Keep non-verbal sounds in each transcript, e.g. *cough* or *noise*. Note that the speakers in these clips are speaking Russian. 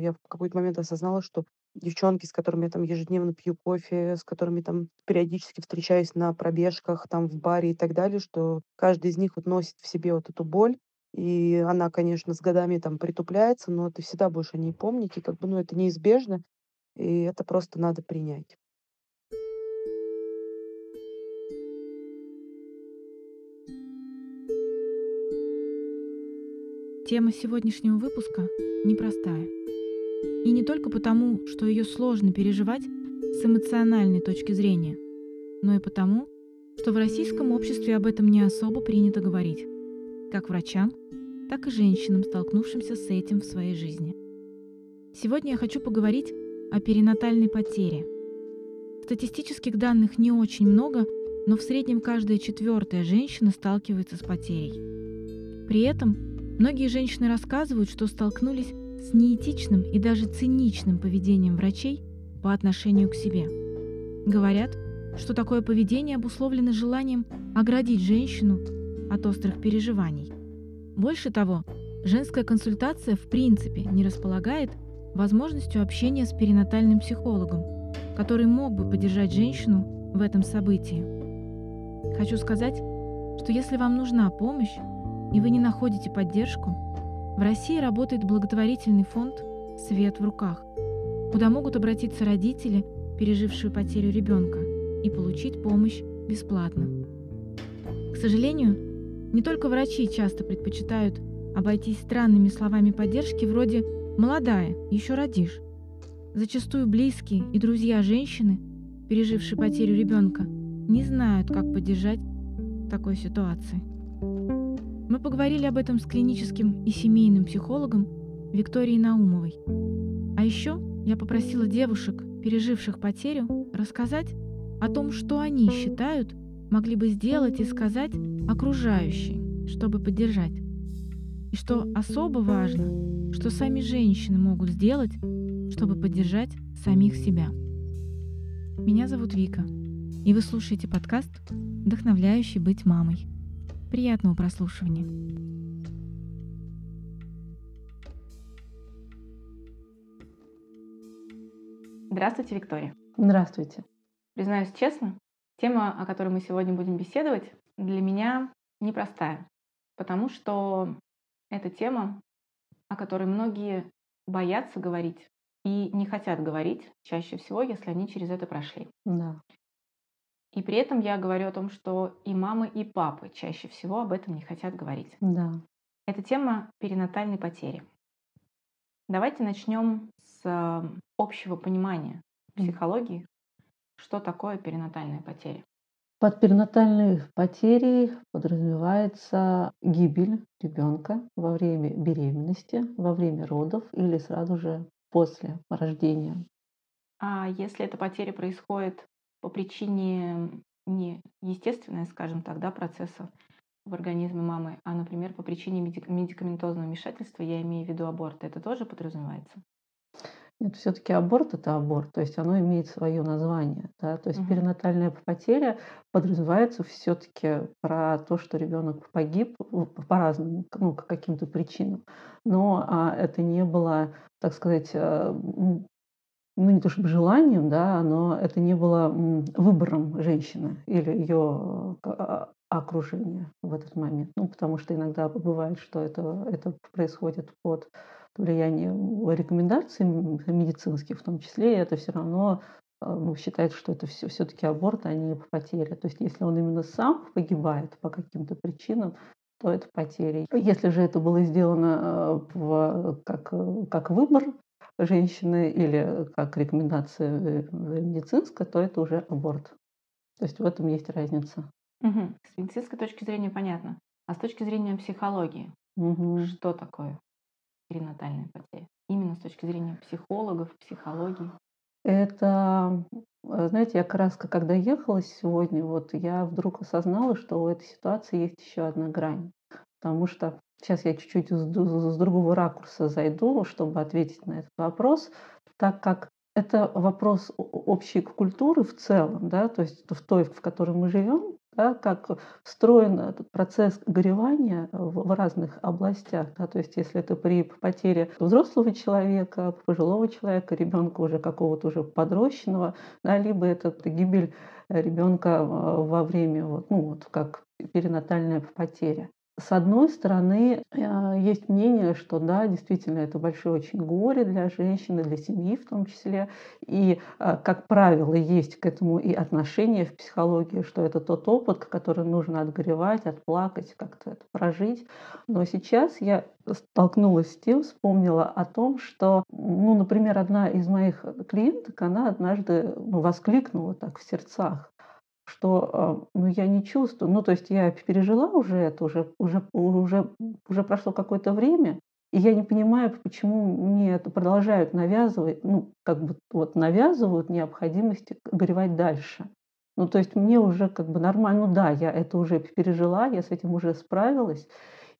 Я в какой-то момент осознала, что девчонки, с которыми я там ежедневно пью кофе, с которыми там периодически встречаюсь на пробежках, там в баре и так далее, что каждый из них вот носит в себе вот эту боль. И она, конечно, с годами там притупляется, но ты всегда будешь о ней помнить, и как бы, ну, это неизбежно, и это просто надо принять. Тема сегодняшнего выпуска непростая. И не только потому, что ее сложно переживать с эмоциональной точки зрения, но и потому, что в российском обществе об этом не особо принято говорить, как врачам, так и женщинам, столкнувшимся с этим в своей жизни. Сегодня я хочу поговорить о перинатальной потере. Статистических данных не очень много, но в среднем каждая четвертая женщина сталкивается с потерей. При этом многие женщины рассказывают, что столкнулись с неэтичным и даже циничным поведением врачей по отношению к себе. Говорят, что такое поведение обусловлено желанием оградить женщину от острых переживаний. Больше того, женская консультация в принципе не располагает возможностью общения с перинатальным психологом, который мог бы поддержать женщину в этом событии. Хочу сказать, что если вам нужна помощь, и вы не находите поддержку, в России работает благотворительный фонд «Свет в руках», куда могут обратиться родители, пережившие потерю ребенка, и получить помощь бесплатно. К сожалению, не только врачи часто предпочитают обойтись странными словами поддержки вроде «молодая, еще родишь». Зачастую близкие и друзья женщины, пережившие потерю ребенка, не знают, как поддержать в такой ситуации. Мы поговорили об этом с клиническим и семейным психологом Викторией Наумовой. А еще я попросила девушек, переживших потерю, рассказать о том, что они считают могли бы сделать и сказать окружающие, чтобы поддержать. И что особо важно, что сами женщины могут сделать, чтобы поддержать самих себя. Меня зовут Вика, и вы слушаете подкаст «Вдохновляющий быть мамой». Приятного прослушивания. Здравствуйте, Виктория. Здравствуйте. Признаюсь честно, тема, о которой мы сегодня будем беседовать, для меня непростая, потому что это тема, о которой многие боятся говорить и не хотят говорить чаще всего, если они через это прошли. Да. И при этом я говорю о том, что и мамы, и папы чаще всего об этом не хотят говорить. Да. Это тема перинатальной потери. Давайте начнем с общего понимания психологии, что такое перинатальная потеря. Под перинатальной потерей подразумевается гибель ребенка во время беременности, во время родов или сразу же после рождения. А если эта потеря происходит по причине не естественной, скажем так, да, процесса в организме мамы, а, например, по причине медикаментозного вмешательства, я имею в виду аборт, это тоже подразумевается? Нет, все-таки аборт это аборт, то есть оно имеет свое название. Да? То есть угу. перинатальная потеря подразумевается все-таки про то, что ребенок погиб по разным, ну, по каким-то причинам. Но а, это не было, так сказать, э, ну не то чтобы желанием, да, но это не было выбором женщины или ее а, окружения в этот момент. Ну, потому что иногда бывает, что это, это происходит под влиянием рекомендаций медицинских в том числе, и это все равно а, ну, считается, что это все, все-таки аборт, а не потеря. То есть если он именно сам погибает по каким-то причинам, то это потеря. Если же это было сделано а, в, как, как выбор, женщины или как рекомендация э, медицинская, то это уже аборт. То есть в этом есть разница. Угу. С медицинской точки зрения понятно. А с точки зрения психологии, угу. что такое перинатальная потеря? Именно с точки зрения психологов, психологии. Это, э, знаете, я раз когда ехала сегодня, вот я вдруг осознала, что у этой ситуации есть еще одна грань. Потому что Сейчас я чуть-чуть с, другого ракурса зайду, чтобы ответить на этот вопрос, так как это вопрос общей культуры в целом, да, то есть в той, в которой мы живем, да, как встроен этот процесс горевания в, в разных областях. Да, то есть если это при потере взрослого человека, пожилого человека, ребенка уже какого-то уже подрощенного, да, либо это гибель ребенка во время, вот, ну вот как перинатальная потеря. С одной стороны, э, есть мнение, что да, действительно, это большое очень горе для женщины, для семьи в том числе. И, э, как правило, есть к этому и отношение в психологии, что это тот опыт, который нужно отгоревать, отплакать, как-то это прожить. Но сейчас я столкнулась с тем, вспомнила о том, что, ну, например, одна из моих клиенток, она однажды ну, воскликнула так в сердцах, что а, ну, я не чувствую. Ну, то есть я пережила уже это, уже, уже, уже, уже прошло какое-то время, и я не понимаю, почему мне это продолжают навязывать, ну, как бы вот навязывают необходимости горевать дальше. Ну, то есть мне уже как бы нормально, ну да, я это уже пережила, я с этим уже справилась.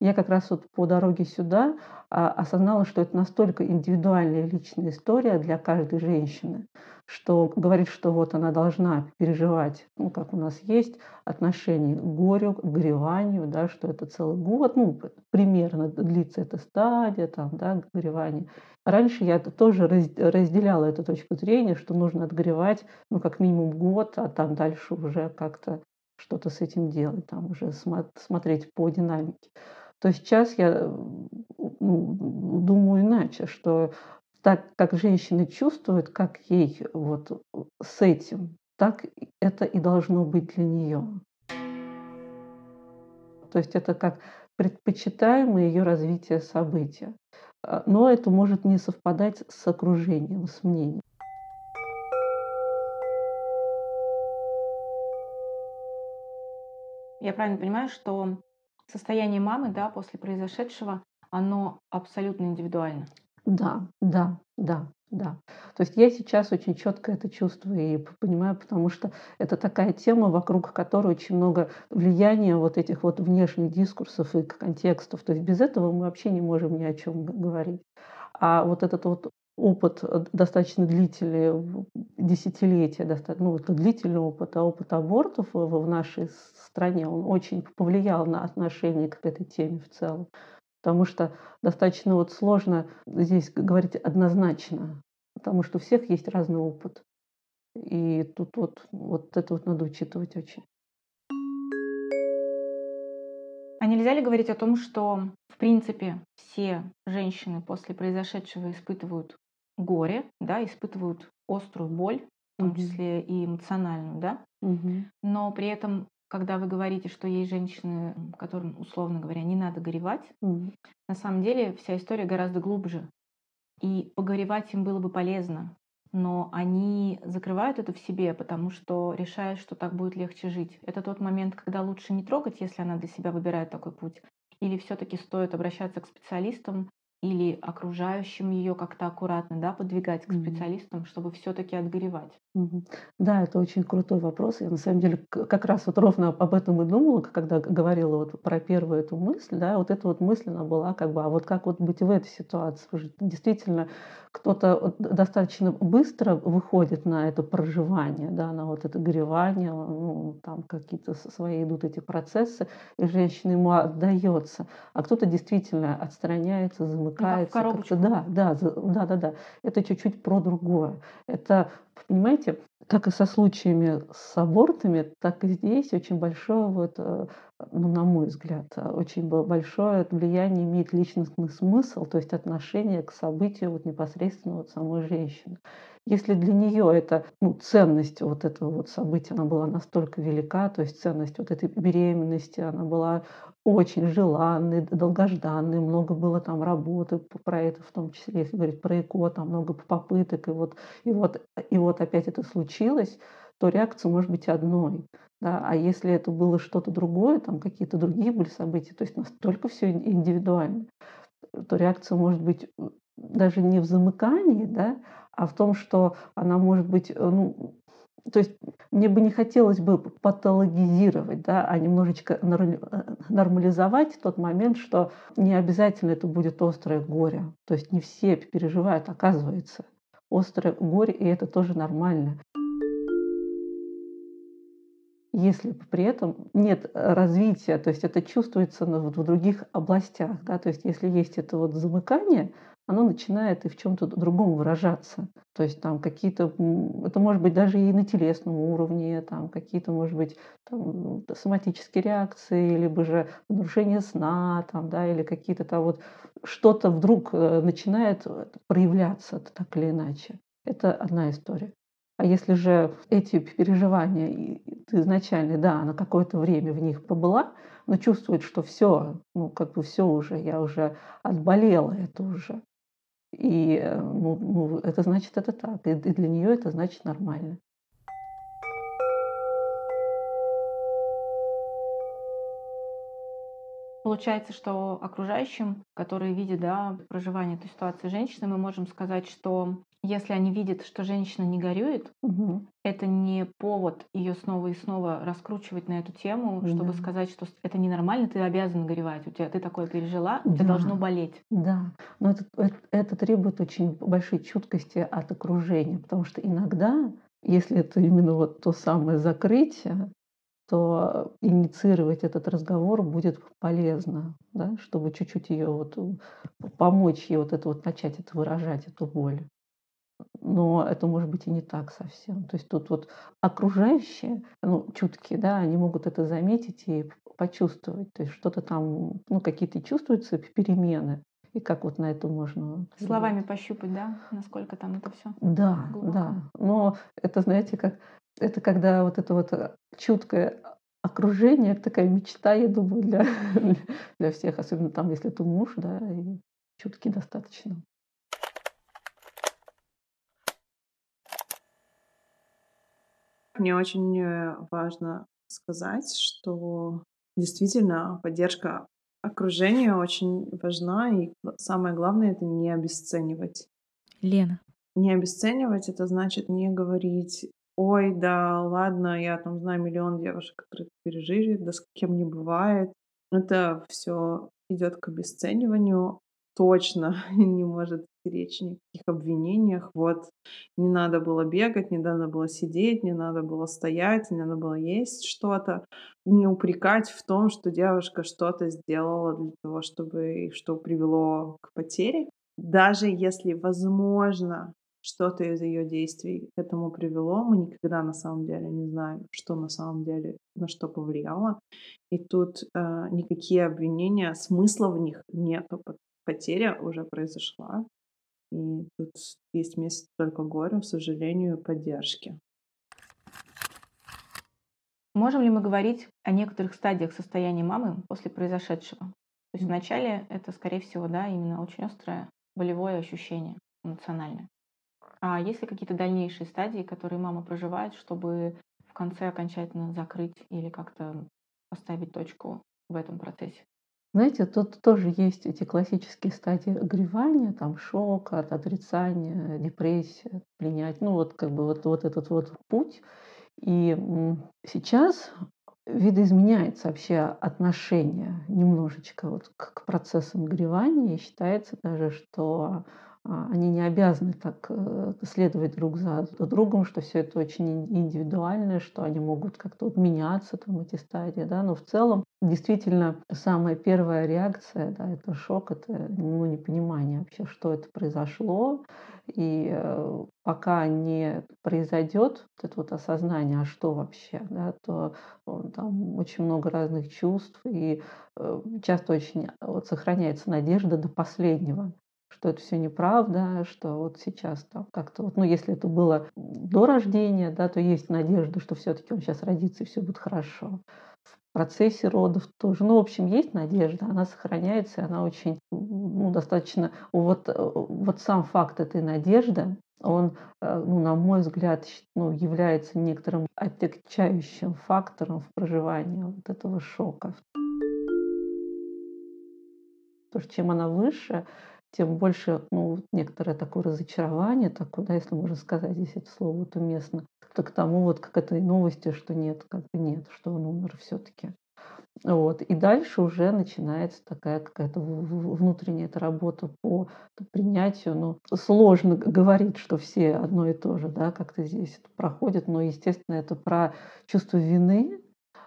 Я как раз вот по дороге сюда а, осознала, что это настолько индивидуальная личная история для каждой женщины, что говорит, что вот она должна переживать, ну, как у нас есть, отношение к горю, к гореванию, да, что это целый год, ну, примерно длится эта стадия, там, да, горевания. Раньше я тоже разделяла эту точку зрения, что нужно отгоревать, ну, как минимум год, а там дальше уже как-то что-то с этим делать, там уже смотреть по динамике то сейчас я ну, думаю иначе, что так как женщина чувствует, как ей вот с этим, так это и должно быть для нее. То есть это как предпочитаемое ее развитие события. А, но это может не совпадать с окружением, с мнением. Я правильно понимаю, что состояние мамы, да, после произошедшего, оно абсолютно индивидуально. Да, да, да, да. То есть я сейчас очень четко это чувствую и понимаю, потому что это такая тема, вокруг которой очень много влияния вот этих вот внешних дискурсов и контекстов. То есть без этого мы вообще не можем ни о чем говорить. А вот этот вот опыт э, достаточно длительный, десятилетия, ну, это длительный опыт, а опыт абортов в нашей стране, он очень повлиял на отношение к этой теме в целом. Потому что достаточно вот сложно здесь говорить однозначно, потому что у всех есть разный опыт. И тут вот, вот это вот надо учитывать очень. А нельзя ли говорить о том, что, в принципе, все женщины после произошедшего испытывают горе, да, испытывают острую боль, в том числе и эмоциональную, да, угу. но при этом, когда вы говорите, что есть женщины, которым, условно говоря, не надо горевать, угу. на самом деле вся история гораздо глубже. И погоревать им было бы полезно, но они закрывают это в себе, потому что решают, что так будет легче жить. Это тот момент, когда лучше не трогать, если она для себя выбирает такой путь, или все-таки стоит обращаться к специалистам или окружающим ее как-то аккуратно, да, подвигать к специалистам, чтобы все-таки отгоревать? Да, это очень крутой вопрос. Я на самом деле как раз вот ровно об этом и думала, когда говорила вот про первую эту мысль, да, вот эта вот мысль она была как бы, а вот как вот быть в этой ситуации? Действительно, кто-то достаточно быстро выходит на это проживание, да, на вот это горевание, ну, там какие-то свои идут эти процессы, и женщина ему отдается, а кто-то действительно отстраняется, замыкается. Ну, как в да, да, да, да, да. Это чуть-чуть про другое. Это Понимаете, как и со случаями с абортами, так и здесь очень большое, вот, э, ну, на мой взгляд, очень большое влияние имеет личностный смысл, то есть отношение к событию вот непосредственно вот самой женщины. Если для нее это ну, ценность вот этого вот события, она была настолько велика, то есть ценность вот этой беременности, она была очень желанной, долгожданной, много было там работы про это, в том числе, если говорить про ЭКО, там много попыток, и вот, и вот, и вот опять это случилось, то реакция может быть одной. Да? А если это было что-то другое, там какие-то другие были события, то есть настолько все индивидуально, то реакция может быть даже не в замыкании, да, а в том, что она может быть, э, ну, то есть мне бы не хотелось бы патологизировать, да, а немножечко э, нормализовать тот момент, что не обязательно это будет острое горе. То есть не все переживают, оказывается, острое горе, и это тоже нормально. если при этом нет развития, то есть это чувствуется в других областях, да, то есть если есть это вот замыкание, оно начинает и в чем-то другом выражаться. То есть там какие-то, это может быть даже и на телесном уровне, там какие-то, может быть, там, соматические реакции, либо же нарушение сна, там, да, или какие-то там вот что-то вдруг э, начинает проявляться так или иначе. Это одна история. А если же эти переживания изначально, да, на какое-то время в них побыла, но чувствует, что все, ну как бы все уже, я уже отболела это уже, и э, ну, ну, это значит это так. И для нее это значит нормально. Получается, что окружающим, которые видят да, проживание этой ситуации женщины, мы можем сказать, что если они видят, что женщина не горюет, угу. это не повод ее снова и снова раскручивать на эту тему, да. чтобы сказать, что это ненормально, ты обязан горевать, у тебя ты такое пережила, да. это должно болеть. Да, но это, это, это требует очень большой чуткости от окружения, потому что иногда, если это именно вот то самое закрытие, то инициировать этот разговор будет полезно, да, чтобы чуть-чуть ее вот помочь ей вот это вот начать это выражать, эту боль. Но это может быть и не так совсем. То есть тут вот окружающие, ну, чуткие, да, они могут это заметить и почувствовать. То есть что-то там, ну, какие-то чувствуются перемены. И как вот на это можно... Словами пощупать, да, насколько там это все. Да, глубоко. да. Но это, знаете, как это когда вот это вот э, чуткое окружение, это такая мечта, я думаю, для, *laughs* для всех, особенно там, если это муж, да, и чуткий достаточно. Мне очень э, важно сказать, что действительно поддержка окружения очень важна, и самое главное это не обесценивать. Лена. Не обесценивать это значит не говорить ой, да, ладно, я там знаю миллион девушек, которые пережили, да с кем не бывает. Это все идет к обесцениванию. Точно *laughs* не может речи ни каких обвинениях. Вот не надо было бегать, не надо было сидеть, не надо было стоять, не надо было есть что-то. Не упрекать в том, что девушка что-то сделала для того, чтобы что привело к потере. Даже если, возможно, что-то из ее действий к этому привело. Мы никогда на самом деле не знаем, что на самом деле на что повлияло. И тут э, никакие обвинения, смысла в них нету. Потеря уже произошла. И тут есть место только горю, сожалению, поддержки. Можем ли мы говорить о некоторых стадиях состояния мамы после произошедшего? То есть вначале это, скорее всего, да, именно очень острое болевое ощущение эмоциональное. А есть ли какие-то дальнейшие стадии, которые мама проживает, чтобы в конце окончательно закрыть или как-то поставить точку в этом процессе? Знаете, тут тоже есть эти классические стадии огревания, там шок, от отрицания, депрессия, принять, ну вот как бы вот, вот этот вот путь. И сейчас видоизменяется вообще отношение немножечко вот к процессам горевания. И считается даже, что они не обязаны так э, следовать друг за другом, что все это очень индивидуально, что они могут как-то вот меняться, там, эти стадии, да, но в целом действительно самая первая реакция, да, это шок, это ну, непонимание вообще, что это произошло, и э, пока не произойдет вот это вот осознание, а что вообще, да, то там очень много разных чувств, и э, часто очень вот, сохраняется надежда до последнего что это все неправда, что вот сейчас там как-то вот, ну, если это было до рождения, да, то есть надежда, что все-таки он сейчас родится и все будет хорошо. В процессе родов тоже. Ну, в общем, есть надежда, она сохраняется, она очень, ну, достаточно, вот, вот сам факт этой надежды, он, э, ну, на мой взгляд, ну, является некоторым отягчающим фактором в проживании вот этого шока. Что чем она выше, тем больше ну, некоторое такое разочарование, такое, да, если можно сказать здесь это слово вот уместно, то к тому вот как этой новости, что нет, как бы нет, что он умер все-таки. Вот. И дальше уже начинается такая какая-то внутренняя эта работа по принятию. Ну, сложно говорить, что все одно и то же, да, как-то здесь это проходит, но, естественно, это про чувство вины,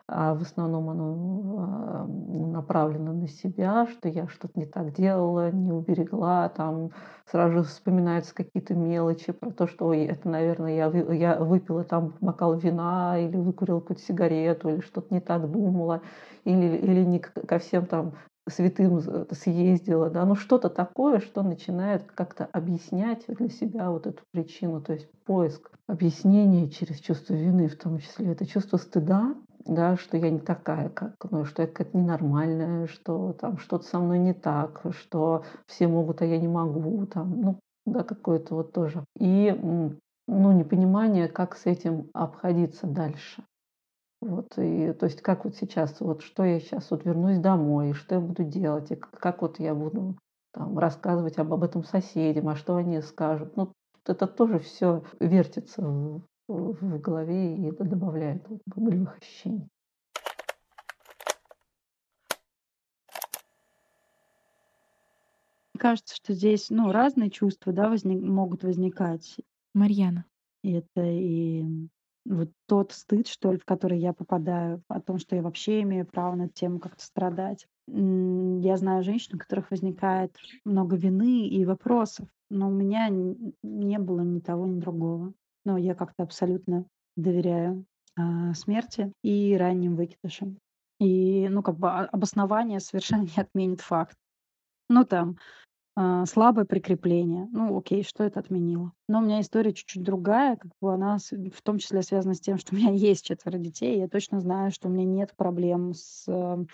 а в основном оно а, направлено на себя, что я что-то не так делала, не уберегла, там сразу же вспоминаются какие-то мелочи про то, что ой, это, наверное, я, я выпила там бокал вина или выкурила какую-то сигарету или что-то не так думала, или, или не ко всем там святым съездила, да, ну что-то такое, что начинает как-то объяснять для себя вот эту причину, то есть поиск объяснения через чувство вины в том числе. Это чувство стыда, да, что я не такая, как, ну, что я какая-то ненормальная, что там что-то со мной не так, что все могут, а я не могу, там, ну, да, какое-то вот тоже. И ну, непонимание, как с этим обходиться дальше. Вот, и, то есть как вот сейчас, вот что я сейчас вот вернусь домой, что я буду делать, и как вот я буду там, рассказывать об, об этом соседям, а что они скажут. Ну, это тоже все вертится в, в голове и добавляет вот, болевых ощущений. Кажется, что здесь ну, разные чувства да, возник, могут возникать. Марьяна. Это и вот тот стыд, что ли, в который я попадаю, о том, что я вообще имею право над тем как-то страдать. Я знаю женщин, у которых возникает много вины и вопросов, но у меня не было ни того, ни другого. Но я как-то абсолютно доверяю а, смерти и ранним выкидышам. И, ну, как бы обоснование совершенно не отменит факт. Ну, там, а, слабое прикрепление. Ну, окей, что это отменило? Но у меня история чуть-чуть другая, как бы она в том числе связана с тем, что у меня *laughs* есть четверо детей, я точно знаю, что у меня нет проблем с э,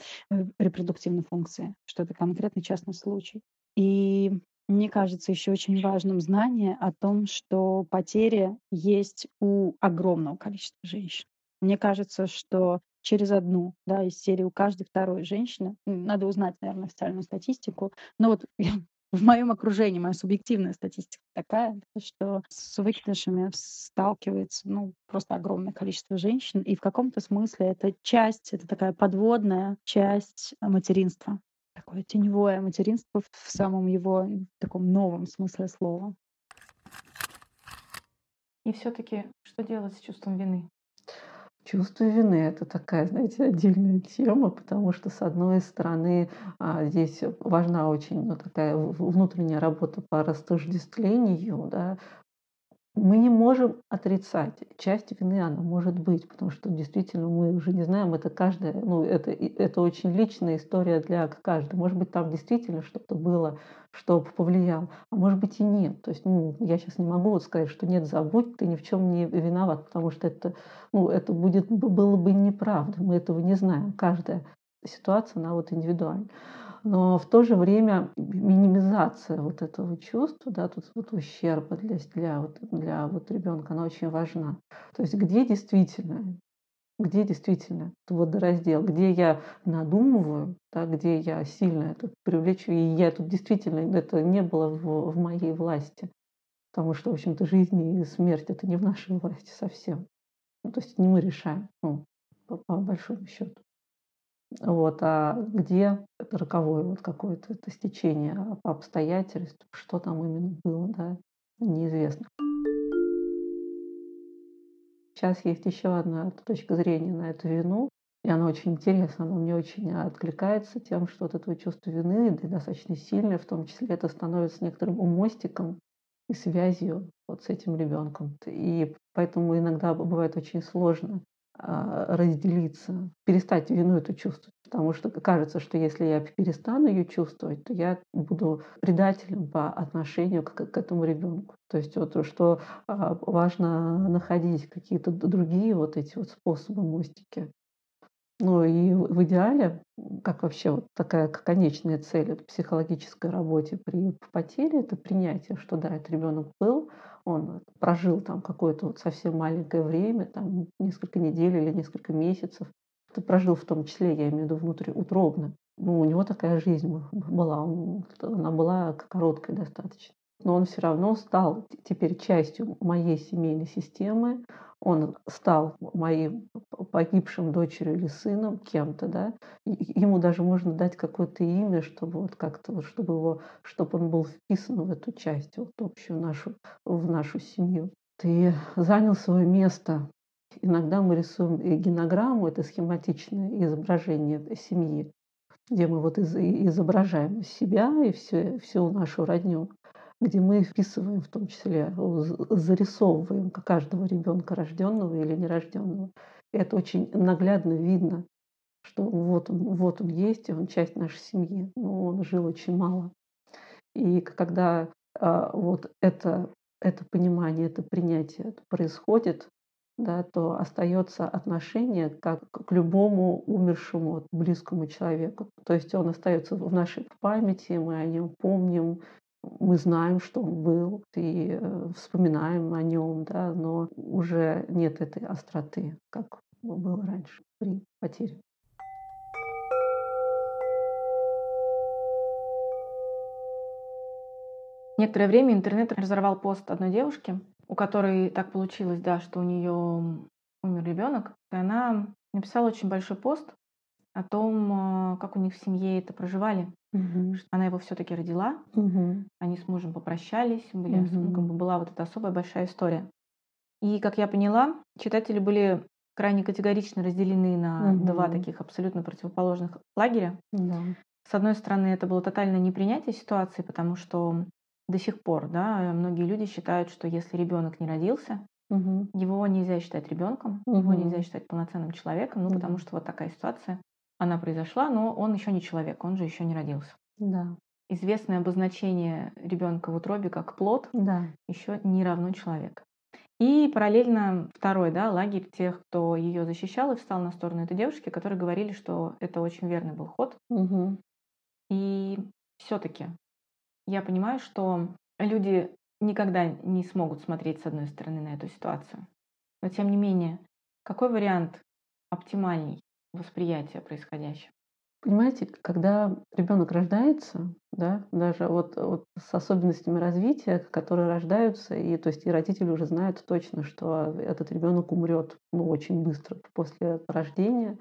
репродуктивной функцией, что это конкретный частный случай. И мне кажется еще очень важным знание о том, что потери есть у огромного количества женщин. Мне кажется, что через одну, да, из серии у каждой второй женщины. Надо узнать, наверное, официальную статистику. Но вот *laughs* в моем окружении, моя субъективная статистика такая, что с выкидышами сталкивается ну, просто огромное количество женщин. И в каком-то смысле это часть, это такая подводная часть материнства. Такое теневое материнство в самом его таком новом смысле слова. И все-таки что делать с чувством вины? Чувство вины– это такая, знаете, отдельная тема, потому что, с одной стороны, а, здесь важна очень ну, такая внутренняя работа по растождествлению, да, мы не можем отрицать. Часть вины она может быть, потому что действительно мы уже не знаем, это каждая, ну, это, это очень личная история для каждого. Может быть, там действительно что-то было, что повлияло, а может быть и нет. То есть, ну, я сейчас не могу вот сказать, что нет, забудь, ты ни в чем не виноват, потому что это, ну, это будет, было бы неправда. Мы этого не знаем. Каждая ситуация, она вот индивидуальна но в то же время минимизация вот этого чувства, да, тут вот ущерба для, для, вот, для вот ребенка, она очень важна. То есть где действительно, где действительно водораздел, где я надумываю, да, где я сильно это привлечу, и я тут действительно, это не было в, в моей власти. Потому что, в общем-то, жизнь и смерть это не в нашей власти совсем. Ну, то есть не мы решаем, ну, по, по большому счету. Вот, а где это роковое вот какое-то это стечение а по обстоятельствам, что там именно было, да, неизвестно. Сейчас есть еще одна точка зрения на эту вину, и она очень интересна, она мне очень откликается тем, что вот это чувство вины да, достаточно сильное, в том числе это становится некоторым мостиком и связью вот с этим ребенком. И поэтому иногда бывает очень сложно разделиться, перестать вину эту чувствовать. Потому что кажется, что если я перестану ее чувствовать, то я буду предателем по отношению к, к этому ребенку. То есть вот что а, важно находить какие-то другие вот эти вот способы мостики. Ну и в идеале, как вообще вот такая конечная цель в психологической работе при потере, это принятие, что да, этот ребенок был, он прожил там какое-то вот совсем маленькое время, там несколько недель или несколько месяцев. Это прожил в том числе, я имею в виду внутриутробно. Ну, у него такая жизнь была, она была короткой достаточно. Но он все равно стал теперь частью моей семейной системы, он стал моим погибшим дочерью или сыном, кем-то, да, ему даже можно дать какое-то имя, чтобы вот как-то, вот, чтобы его, чтобы он был вписан в эту часть, вот общую нашу, в нашу семью. Ты занял свое место иногда мы рисуем генограмму, это схематичное изображение семьи, где мы вот изображаем себя и всю, всю нашу родню, где мы вписываем в том числе, зарисовываем каждого ребенка, рожденного или нерожденного. Это очень наглядно видно, что вот он, вот он есть, он часть нашей семьи, но он жил очень мало. И когда а, вот это, это понимание, это принятие происходит, да, то остается отношение как к любому умершему, близкому человеку. То есть он остается в нашей памяти, мы о нем помним, мы знаем, что он был, и э, вспоминаем о нем, да, но уже нет этой остроты, как было раньше при потере. Некоторое время интернет разорвал пост одной девушки, у которой так получилось, да, что у нее умер ребенок. И она написала очень большой пост о том, а, как у них в семье это проживали. Угу. Она его все-таки родила, угу. они с мужем попрощались, были, ну, как бы была вот эта особая большая история. И, как я поняла, читатели были крайне категорично разделены на два Мгм. таких абсолютно противоположных лагеря. Да. С одной стороны, это было тотальное непринятие ситуации, потому что до сих пор, да, многие люди считают, что если ребенок не родился, Мгм. его нельзя считать ребенком, его Мгм. нельзя считать полноценным человеком, ну, потому Мгм. что вот такая ситуация, она произошла, но он еще не человек, он же еще не родился. Да. Известное обозначение ребенка в утробе как плод Да. еще не равно человек. И параллельно второй да, лагерь тех, кто ее защищал и встал на сторону этой девушки, которые говорили, что это очень верный был ход. Мгм. И все-таки я понимаю, что люди никогда не смогут смотреть с одной стороны на эту ситуацию. Но тем не менее, какой вариант оптимальней восприятия происходящего? Понимаете, когда ребенок рождается, да, даже вот, вот с особенностями развития, которые рождаются, и то есть и родители уже знают точно, что этот ребенок умрет ну, очень быстро после рождения.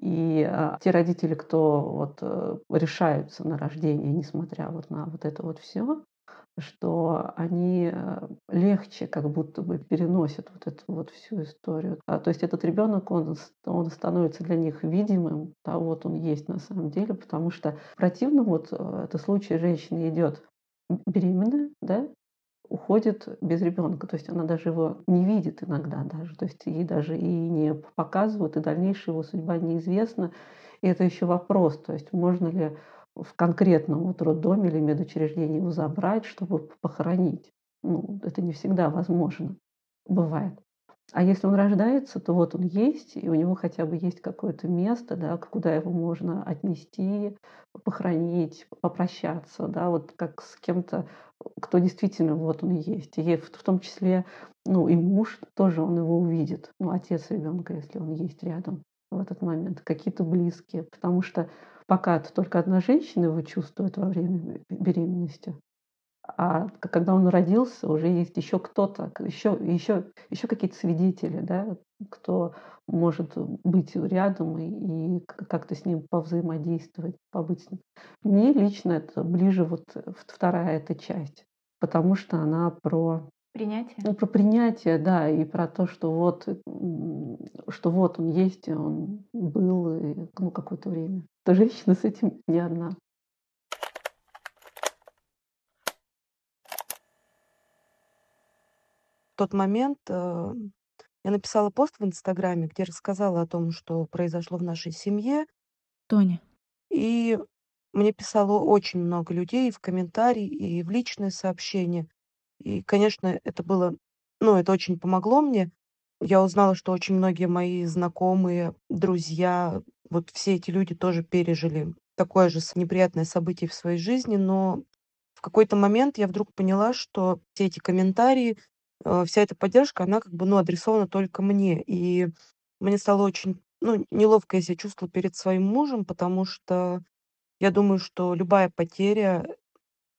И а, те родители, кто вот э, решаются на рождение, несмотря вот на вот это вот все, что они э, легче как будто бы переносят вот эту вот всю историю. А, то есть этот ребенок, он, он становится для них видимым, да, вот он есть на самом деле, потому что в противном вот э, это случае женщина идет беременная, да, уходит без ребенка, то есть она даже его не видит иногда даже, то есть ей даже и не показывают, и дальнейшая его судьба неизвестна. И это еще вопрос, то есть можно ли в конкретном вот роддоме или медучреждении его забрать, чтобы похоронить. Ну, это не всегда возможно. Бывает. А если он рождается, то вот он есть, и у него хотя бы есть какое-то место, да, куда его можно отнести, похоронить, попрощаться, да, вот как с кем-то, кто действительно вот он есть. И в том числе, ну, и муж тоже он его увидит, ну, отец ребенка, если он есть рядом в этот момент, какие-то близкие. Потому что пока это только одна женщина его чувствует во время беременности, а когда он родился, уже есть еще кто-то, еще, еще, еще какие-то свидетели, да, кто может быть рядом и, и как-то с ним повзаимодействовать, побыть с ним. Мне лично это ближе вот э, вторая эта часть, потому что она про Принятие? ну, про принятие, да, и про то, что вот, что вот он есть, он был, и, ну, какое-то время. То женщина с этим не одна. В тот момент э, я написала пост в Инстаграме, где рассказала о том, что произошло в нашей семье. Тоня, И мне писало очень много людей и в комментарии, и в личные сообщения. И, конечно, это было, ну, это очень помогло мне. Я узнала, что очень многие мои знакомые, друзья, вот все эти люди тоже пережили такое же неприятное событие в своей жизни, но в какой-то момент я вдруг поняла, что все эти комментарии, э, вся эта поддержка, она как бы, ну, адресована только мне. И мне стало очень, ну, неловко я себя чувствовала перед своим мужем, потому что я думаю, что любая потеря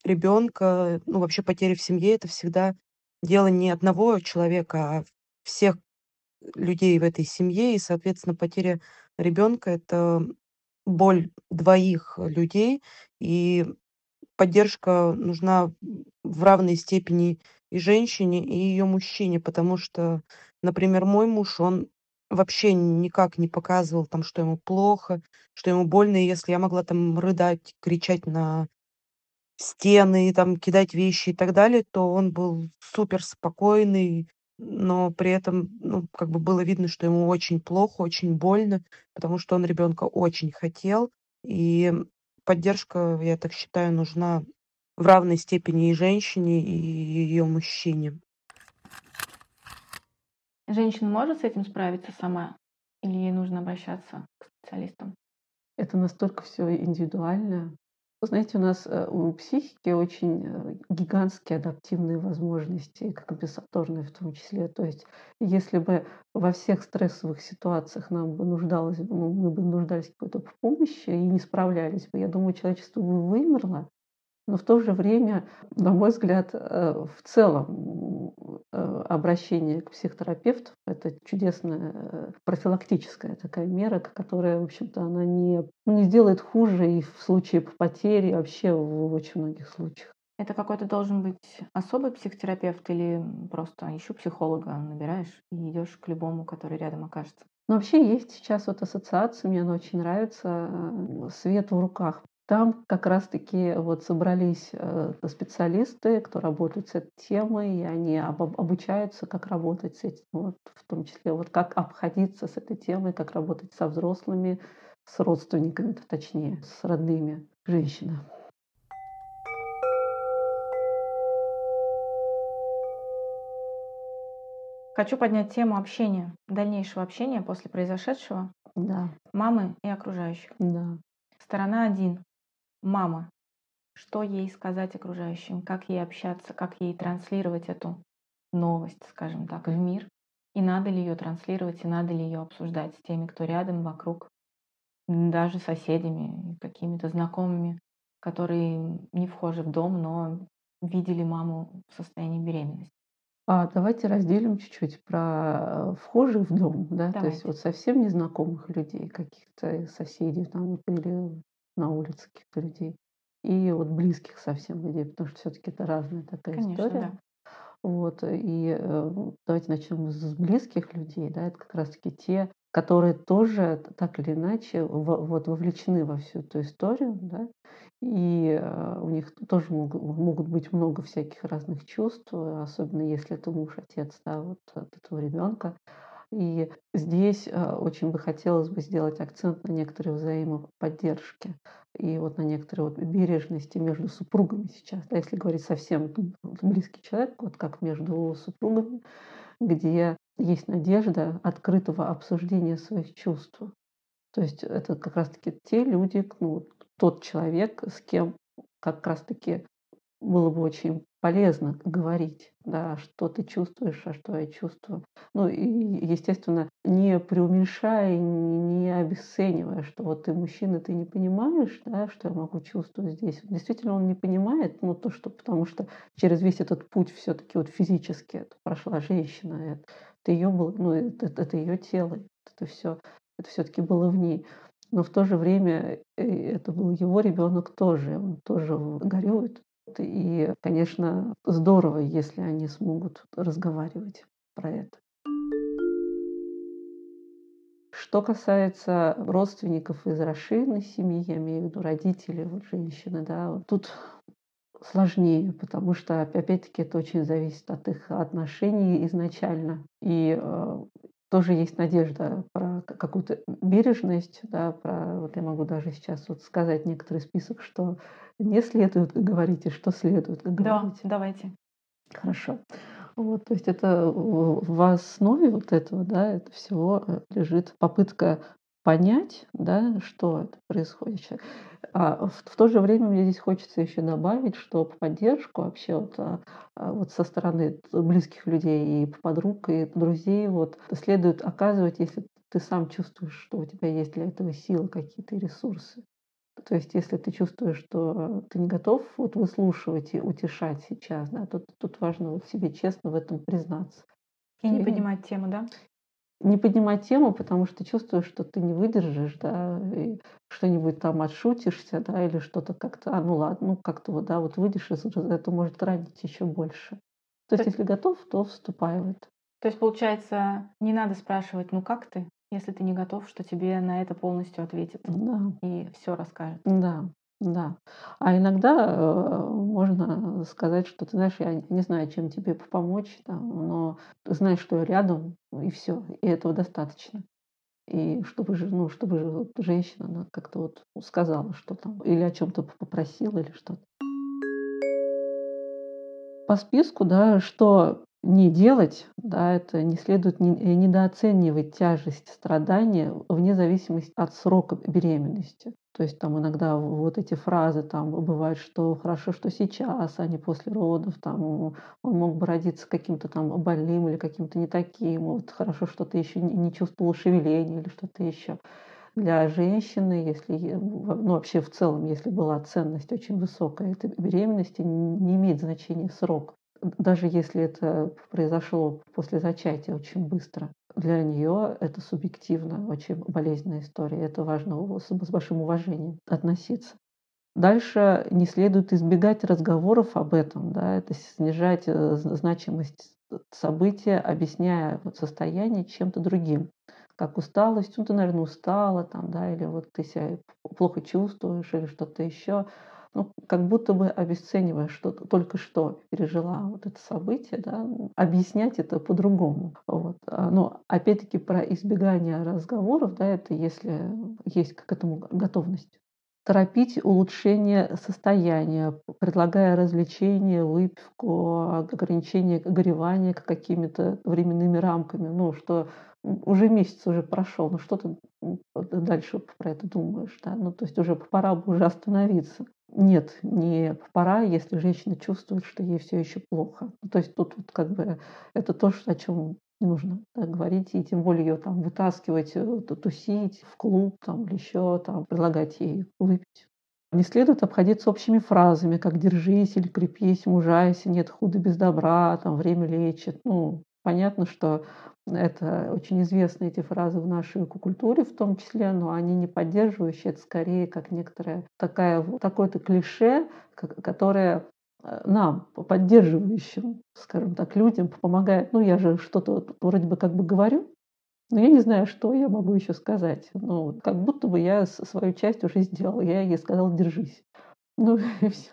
ребенка, ну, вообще потеря в семье, это всегда дело не одного человека, а всех людей в этой семье. И, соответственно, потеря ребенка это боль двоих людей. И поддержка нужна в равной степени и женщине, и ее мужчине, потому что, например, мой муж, он вообще никак не показывал там, что ему плохо, что ему больно. И если я могла там рыдать, кричать на стены, там кидать вещи и так далее, то он был супер спокойный, но при этом, ну, как бы было видно, что ему очень плохо, очень больно, потому что он ребенка очень хотел. И поддержка, я так считаю, нужна в равной степени и женщине, и ее мужчине. Женщина может с этим справиться сама? Или ей нужно обращаться к специалистам? Это настолько все индивидуально. Знаете, у нас э, у психики очень э, гигантские адаптивные возможности, компенсаторные в том числе. То есть, если бы во всех стрессовых ситуациях нам бы нуждалось, ну, мы бы нуждались в какой-то помощи и не справлялись бы, я думаю, человечество бы вымерло. Но в то же время, на мой взгляд, э, в целом э, обращение к психотерапевту – это чудесная э, профилактическая такая мера, которая, в общем-то, она не, не сделает хуже и в случае потери, и вообще в очень многих случаях. Это какой-то должен быть особый психотерапевт или просто ищу психолога, набираешь и идешь к любому, который рядом окажется? Но вообще есть сейчас вот ассоциация, мне она очень нравится, «Свет в руках». Там как раз-таки вот собрались э, специалисты, кто работает с этой темой, и они обучаются, как работать с этим, вот, в том числе вот как обходиться с этой темой, как работать со взрослыми, с родственниками, точнее, с родными женщины. Хочу поднять тему общения, дальнейшего общения после произошедшего. Да. Мамы и окружающих. Да. Сторона один мама. Что ей сказать окружающим, как ей общаться, как ей транслировать эту новость, скажем так, в мир. И надо ли ее транслировать, и надо ли ее обсуждать с теми, кто рядом, вокруг, даже соседями, какими-то знакомыми, которые не вхожи в дом, но видели маму в состоянии беременности. А давайте разделим чуть-чуть про вхожих в дом, да, то есть вот совсем незнакомых людей, каких-то соседей там или на улице каких-то людей. И вот близких совсем людей, потому что все-таки это разная такая Конечно, история. да. Вот, и э, давайте начнем с близких людей, да, это как раз-таки те, которые тоже так или иначе в, вот вовлечены во всю эту историю, да, и э, у них тоже могут, могут быть много всяких разных чувств, особенно если это муж, отец, да, вот от этого ребенка. И здесь э, очень бы хотелось бы сделать акцент на некоторые взаимоподдержки и вот на некоторые вот бережности между супругами сейчас. Да, если говорить совсем близкий человек, вот как между супругами, где есть надежда открытого обсуждения своих чувств. То есть это как раз-таки те люди, ну, тот человек, с кем как раз-таки было бы очень полезно говорить, да, что ты чувствуешь, а что я чувствую. Ну и, естественно, не преуменьшая, не обесценивая, что вот ты мужчина, ты не понимаешь, да, что я могу чувствовать здесь. Действительно, он не понимает, ну то, что, потому что через весь этот путь все-таки вот физически это прошла женщина, это, это ее было, ну это, это ее тело, это все, это все-таки было в ней но в то же время э, это был его ребенок тоже, он тоже горюет, и, конечно, здорово, если они смогут разговаривать про это. Что касается родственников из расширенной семьи, я имею в виду родителей вот женщины, да, тут сложнее, потому что, опять-таки, это очень зависит от их отношений изначально. И э, тоже есть надежда про какую-то бережность, да, про, вот я могу даже сейчас вот сказать некоторый список, что не следует говорить и что следует говорить. Да, давайте. Хорошо. Вот, то есть это в основе вот этого, да, это всего э, лежит попытка понять, да, что это происходит. А в, в то же время мне здесь хочется еще добавить, что поддержку вообще вот, а, а, вот со стороны близких людей и подруг, и друзей вот, следует оказывать, если ты сам чувствуешь, что у тебя есть для этого силы, какие-то ресурсы. То есть, если ты чувствуешь, что ты не готов вот выслушивать и утешать сейчас, да, то тут важно вот себе честно в этом признаться. И не поднимать тему, да? Не поднимать тему, потому что чувствуешь, что ты не выдержишь, да, что-нибудь там отшутишься, да, или что-то как-то, а ну ладно, ну как-то вот, да, вот выйдешь из это может ранить еще больше. То есть, если готов, то вступай в это. То есть, получается, не надо спрашивать, ну как ты, если ты не готов, что тебе на это полностью ответит Да, и все расскажет. да, да. А иногда э, можно сказать, что ты знаешь, я не знаю, чем тебе помочь, там, но ты знаешь, что я рядом, и все, и этого достаточно. И чтобы ну, чтобы вот женщина она как-то вот сказала, что там, или о чем-то попросила, или что-то. По списку, да, что не делать, да, это не следует не- э, недооценивать тяжесть страдания вне зависимости от срока беременности. То есть там иногда вот эти фразы там бывают, что хорошо, что сейчас, а не после родов, там он мог бы родиться каким-то там больным или каким-то не таким, вот хорошо, что ты еще не чувствовал шевеления или что-то еще. Для женщины, если, ну вообще в целом, если была ценность очень высокая этой беременности, не имеет значения срок. Даже если это произошло после зачатия очень быстро, для нее это субъективно очень болезненная история. Это важно с большим уважением относиться. Дальше не следует избегать разговоров об этом, да, это снижать э, значимость события, объясняя вот состояние чем-то другим, как усталость, ну ты, наверное, устала, там, да, или вот ты себя плохо чувствуешь, или что-то еще. Ну, как будто бы обесценивая, что ты только что пережила вот это событие, да, объяснять это по-другому. Вот. А, Но опять-таки про избегание разговоров, да, это если есть к этому готовность торопить улучшение состояния, предлагая развлечения, выпивку, ограничение горевания какими-то временными рамками. Ну, что уже месяц уже прошел, ну что ты дальше про это думаешь, да? Ну, то есть уже пора бы уже остановиться. Нет, не пора, если женщина чувствует, что ей все еще плохо. Ну, То есть тут вот как бы это то, о чем не нужно да, говорить, и тем более ее там вытаскивать, э, ту- тусить в клуб там, или еще там, предлагать ей выпить. Не следует обходиться общими фразами, как «держись» или «крепись, мужайся», «нет худа без добра», там «время лечит». Ну, понятно, что это очень известны эти фразы в нашей культуре в том числе, но они не поддерживающие, это скорее как некоторая такая, такое-то клише, ко- которое э, нам, по- поддерживающим, скажем так, людям помогает. Ну, я же что-то вроде бы как бы говорю, но я не знаю, что я могу еще сказать. Ну, как будто бы я свою часть уже сделала. Я ей сказала, держись. Ну *laughs* и все.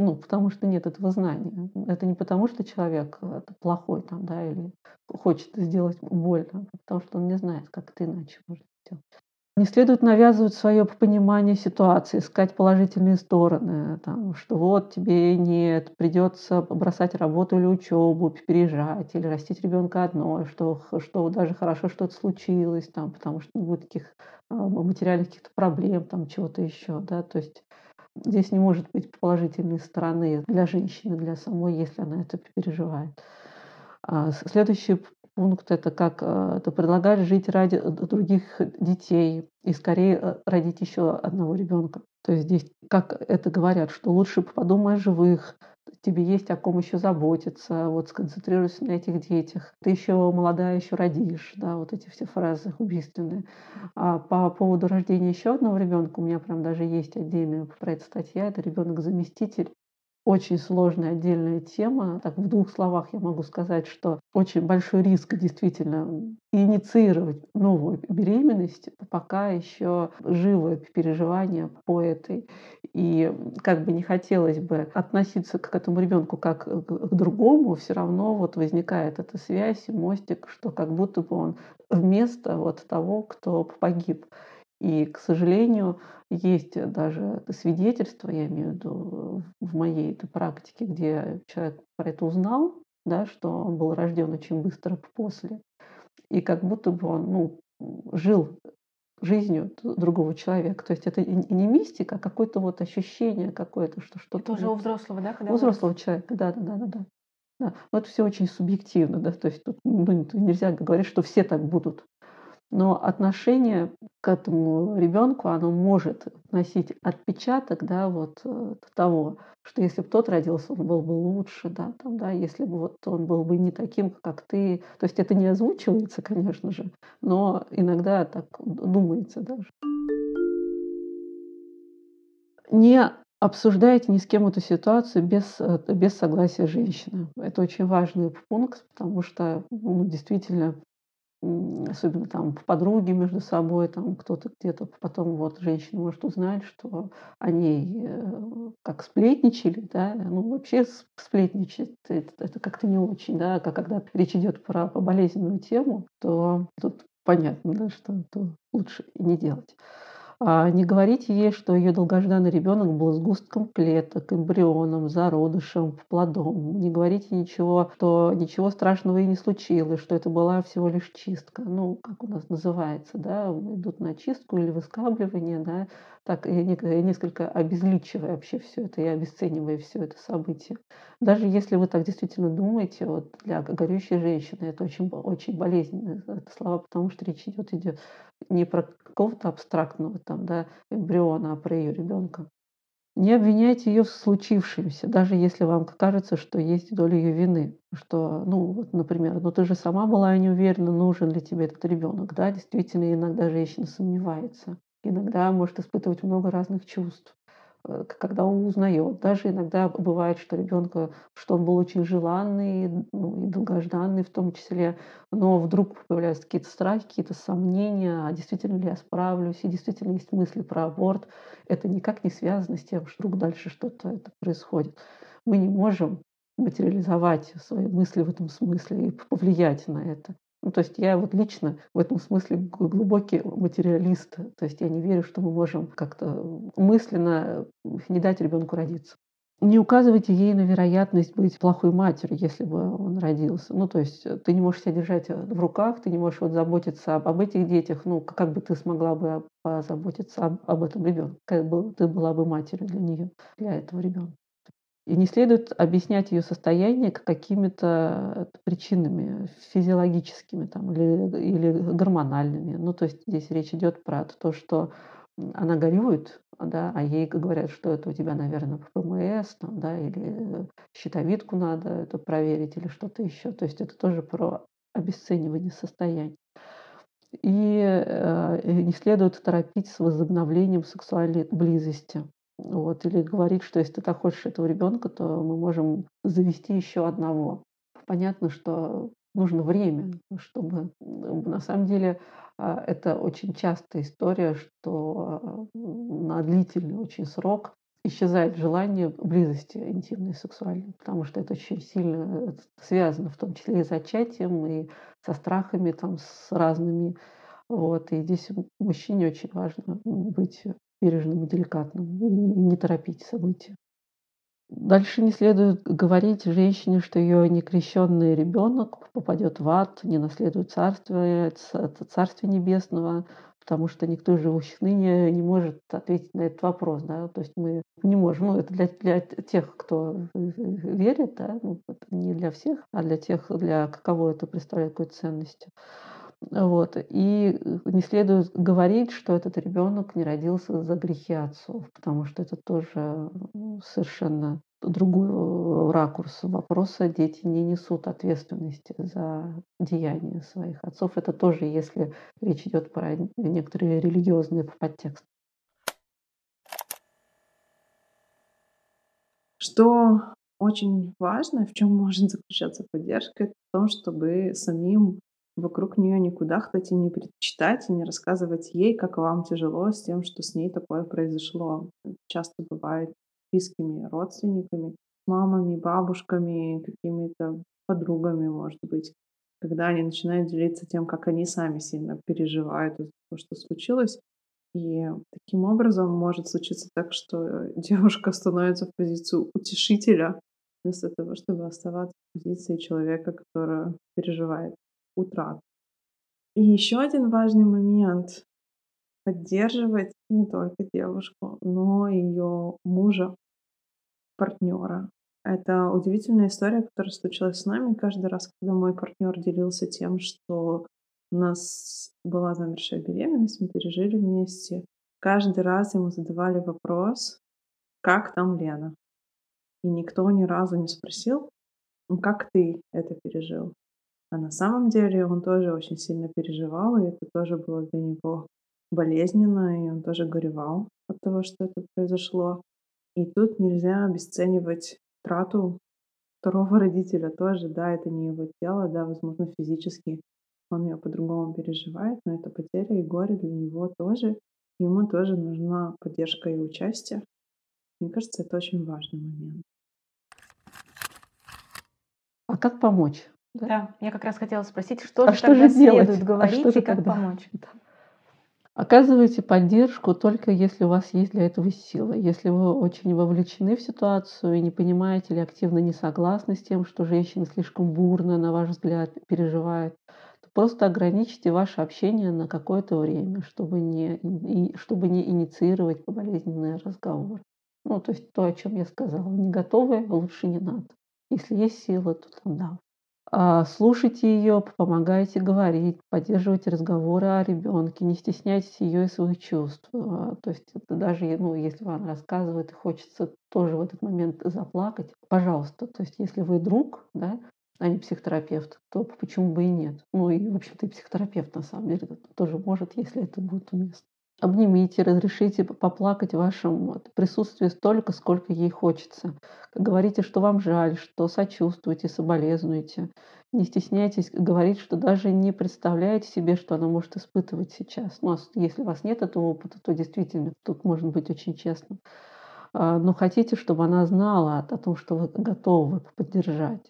Ну, потому что нет этого знания. Это не потому, что человек э, плохой там, да, или хочет сделать больно, а потому что он не знает, как это иначе можно сделать. Не следует навязывать свое понимание ситуации, искать положительные стороны, там, что вот тебе нет, придется бросать работу или учебу, переезжать, или растить ребенка одной, что, что даже хорошо, что это случилось, там, потому что не будет таких а, материальных каких-то проблем, там, чего-то еще, да, то есть здесь не может быть положительной стороны для женщины, для самой, если она это переживает. А, Следующий пункт это как э, это предлагать жить ради э, других детей и скорее э, родить еще одного ребенка. То есть здесь, как это говорят, что лучше подумай о живых, тебе есть о ком еще заботиться, вот сконцентрируйся на этих детях. Ты еще молодая, еще родишь, да, вот эти все фразы убийственные. А по поводу рождения еще одного ребенка у меня прям даже есть отдельная про это статья. Это ребенок-заместитель. Очень сложная отдельная тема. Так, в двух словах я могу сказать, что очень большой риск действительно инициировать новую беременность, пока еще живое переживание по этой. И как бы не хотелось бы относиться к этому ребенку как к другому, все равно вот возникает эта связь, и мостик, что как будто бы он вместо вот того, кто погиб. И, к сожалению, есть даже свидетельства, я имею в виду в моей этой практике, где человек про это узнал, да, что он был рожден очень быстро после, и как будто бы он ну, жил жизнью другого человека. То есть это не мистика, а какое-то вот ощущение какое-то, что что-то... Это уже у взрослого, да, когда у вырос? взрослого человека, да, да, да, да, да. Да. Но это все очень субъективно, да, то есть тут ну, нельзя говорить, что все так будут. Но отношение к этому ребенку, оно может носить отпечаток, да, вот э, того, что если бы тот родился, он был бы лучше, да, там, да, если бы вот он был бы не таким, как ты. То есть это не озвучивается, конечно же, но иногда так думается даже. Не обсуждаете ни с кем эту ситуацию без, э, без согласия женщины. Это очень важный пункт, потому что ну, действительно особенно там в подруги между собой, там кто-то где-то потом вот женщина может узнать, что они э, как сплетничали, да, ну вообще сплетничать это, это как-то не очень, да, как когда речь идет про болезненную тему, то тут понятно, да, что это лучше не делать. А не говорите ей, что ее долгожданный ребенок был сгустком клеток, эмбрионом, зародышем, плодом. Не говорите ничего, что ничего страшного и не случилось, что это была всего лишь чистка. Ну, как у нас называется, да, идут на чистку или выскабливание, да, так и несколько обезличивая вообще все это и обесценивая все это событие. Даже если вы так действительно думаете, вот для горющей женщины это очень, очень болезненные слова, потому что речь идет, идет не про какого-то абстрактного там, да, эмбриона, а про ее ребенка. Не обвиняйте ее в случившемся, даже если вам кажется, что есть доля ее вины. Что, ну, вот, например, ну ты же сама была не уверена, нужен ли тебе этот ребенок. Да, действительно, иногда женщина сомневается. Иногда может испытывать много разных чувств. Э, когда он узнает. Даже иногда бывает, что ребенка, что он был очень желанный ну, и долгожданный в том числе, но вдруг появляются какие-то страхи, какие-то сомнения, а действительно ли я справлюсь, и действительно есть мысли про аборт. Это никак не связано с тем, что вдруг дальше что-то это происходит. Мы не можем материализовать свои мысли в этом смысле и повлиять на это. Ну, то есть я вот лично в этом смысле глубокий материалист. То есть я не верю, что мы можем как-то мысленно не дать ребенку родиться. Не указывайте ей на вероятность быть плохой матерью, если бы он родился. Ну, то есть ты не можешь себя держать в руках, ты не можешь вот заботиться об, об этих детях. Ну, как бы ты смогла бы позаботиться об, об этом ребенке? Как бы ты была бы матерью для нее, для этого ребенка. И не следует объяснять ее состояние какими-то причинами физиологическими там, или, или гормональными. Ну, то есть здесь речь идет про то, что она горюет, да, а ей говорят, что это у тебя, наверное, ПМС, там, да, или щитовидку надо это проверить, или что-то еще. То есть это тоже про обесценивание состояния. И э, не следует торопить с возобновлением сексуальной близости. Вот, или говорить, что если ты так хочешь этого ребенка, то мы можем завести еще одного. Понятно, что нужно время, чтобы на самом деле а, это очень частая история, что на длительный очень срок исчезает желание близости интимной сексуальной, потому что это очень сильно связано, в том числе и с зачатием, и со страхами там, с разными. Вот. И здесь мужчине очень важно быть бережным и деликатным, и не торопить события. Дальше не следует говорить женщине, что ее некрещенный ребенок попадет в ад, не наследует царствие, царствие небесного, потому что никто из живущих ныне не может ответить на этот вопрос. Да? То есть мы не можем, ну это для, для тех, кто верит, да? ну, не для всех, а для тех, для кого это представляет какую-то ценность. Вот. И э, не следует говорить, что этот ребенок не родился за грехи отцов, потому что это тоже совершенно другой ракурс вопроса. Дети не несут ответственности за деяния своих отцов. Это тоже, если речь идет про некоторые религиозные подтексты. Что очень важно, в чем может заключаться поддержка, это в том, чтобы самим вокруг нее никуда кстати, не предчитать и не рассказывать ей, как вам тяжело с тем, что с ней такое произошло. часто бывает близкими родственниками, мамами, бабушками, какими-то подругами, может быть, когда они начинают делиться тем, как они сами сильно переживают из-за того, что случилось. И таким образом может случиться так, что *laughs* девушка становится в позицию утешителя, вместо того, чтобы оставаться в позиции человека, который переживает утрат. И еще один важный момент — поддерживать не только девушку, но и ее мужа, партнера. Это удивительная история, которая случилась с нами каждый раз, когда мой партнер делился тем, что у нас была замершая беременность, мы пережили вместе. Каждый раз ему задавали вопрос, как там Лена? И никто ни разу не спросил, «Ну, как ты это пережил? А на самом деле он тоже очень сильно переживал, и это тоже было для него болезненно, и он тоже горевал от того, что это произошло. И тут нельзя обесценивать трату второго *laughs* родителя тоже, да, это не его тело, да, возможно, физически он ее по-другому переживает, но это потеря и горе для него тоже. Ему тоже нужна поддержка и участие. Мне кажется, это очень важный момент. А как помочь? Да, да я как раз хотела спросить, что а же что тогда же следует говорить а что и как тогда? помочь? Оказывайте поддержку только если у вас есть для этого силы. Если вы очень вовлечены в ситуацию и не понимаете или активно не согласны с тем, что женщина слишком бурно, на ваш взгляд, переживает, то просто ограничьте ваше общение на какое-то время, чтобы не, чтобы не инициировать болезненный разговор. Ну, то есть то, о чем я сказала. Не готовы, лучше не надо. Если есть сила, то там да. А, слушайте ее, помогайте говорить, поддерживайте разговоры о ребенке, не стесняйтесь ее и своих чувств. А, то есть даже ну, если вам рассказывает и хочется тоже в этот момент заплакать, пожалуйста. То есть если вы друг, да, а не психотерапевт, то почему бы и нет? Ну и, в общем-то, и психотерапевт на самом деле тоже может, если это будет уместно. Обнимите, разрешите поплакать в вашем присутствии столько, сколько ей хочется. Говорите, что вам жаль, что сочувствуете, соболезнуете. Не стесняйтесь говорить, что даже не представляете себе, что она может испытывать сейчас. Ну, а если у вас нет этого опыта, то действительно тут можно быть очень честным. А, но хотите, чтобы она знала о том, что вы готовы поддержать.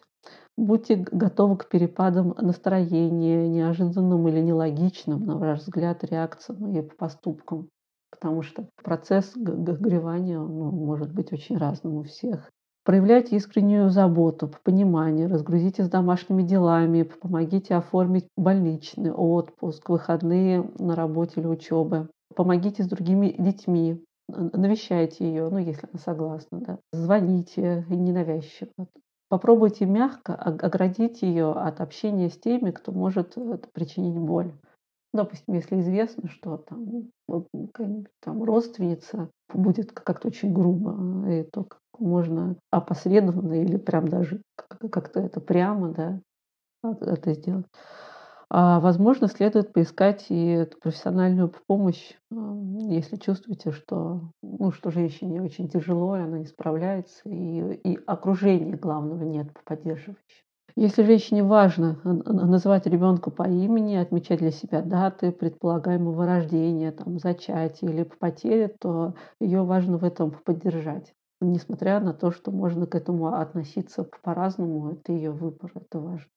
Будьте готовы к перепадам настроения, неожиданным или нелогичным, на ваш взгляд, реакциям и поступкам. Потому что процесс горевания ну, может быть очень разным у всех. Проявляйте искреннюю заботу, понимание, разгрузитесь домашними делами, помогите оформить больничный отпуск, выходные на работе или учебы. Помогите с другими детьми, навещайте ее, ну, если она согласна, да. Звоните ненавязчиво. Попробуйте мягко оградить ее от общения с теми, кто может э, причинить боль. Допустим, если известно, что там, там родственница будет как-то очень грубо, и то можно опосредованно или прям даже как-то это прямо да, это сделать. А, возможно, следует поискать и профессиональную помощь, если чувствуете, что, ну, что женщине очень тяжело, и она не справляется, и, и окружения главного нет поддерживающего. Если женщине важно называть ребенка по имени, отмечать для себя даты предполагаемого рождения, там, зачатия или потери, то ее важно в этом поддержать. Несмотря на то, что можно к этому относиться по-разному, это ее выбор, это важно.